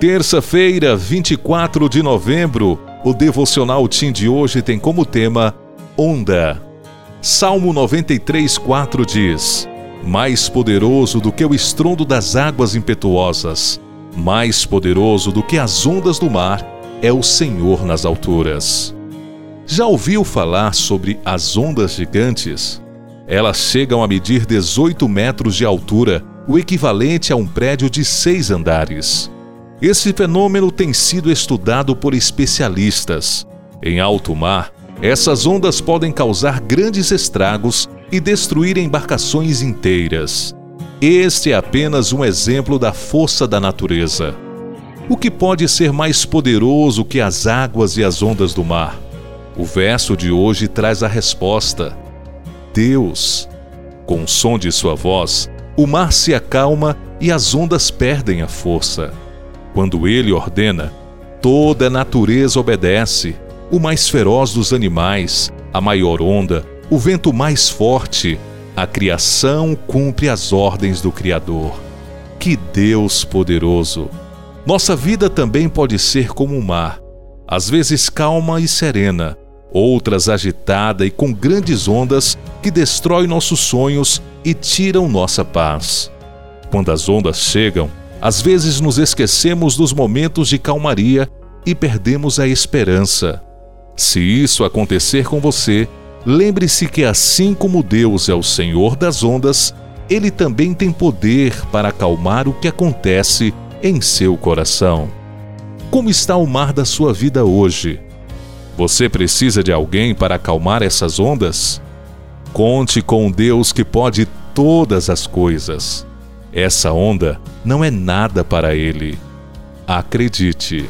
Terça-feira, 24 de novembro, o devocional Tim de hoje tem como tema Onda. Salmo 93, 4 diz: Mais poderoso do que o estrondo das águas impetuosas, mais poderoso do que as ondas do mar, é o Senhor nas alturas. Já ouviu falar sobre as ondas gigantes? Elas chegam a medir 18 metros de altura, o equivalente a um prédio de seis andares. Esse fenômeno tem sido estudado por especialistas. Em alto mar, essas ondas podem causar grandes estragos e destruir embarcações inteiras. Este é apenas um exemplo da força da natureza. O que pode ser mais poderoso que as águas e as ondas do mar? O verso de hoje traz a resposta: Deus. Com o som de sua voz, o mar se acalma e as ondas perdem a força. Quando ele ordena, toda a natureza obedece. O mais feroz dos animais, a maior onda, o vento mais forte, a criação cumpre as ordens do Criador. Que Deus poderoso! Nossa vida também pode ser como um mar, às vezes calma e serena, outras agitada e com grandes ondas que destrói nossos sonhos e tiram nossa paz. Quando as ondas chegam, às vezes nos esquecemos dos momentos de calmaria e perdemos a esperança. Se isso acontecer com você, lembre-se que assim como Deus é o Senhor das ondas, ele também tem poder para acalmar o que acontece em seu coração. Como está o mar da sua vida hoje? Você precisa de alguém para acalmar essas ondas? Conte com Deus que pode todas as coisas. Essa onda não é nada para ele. Acredite.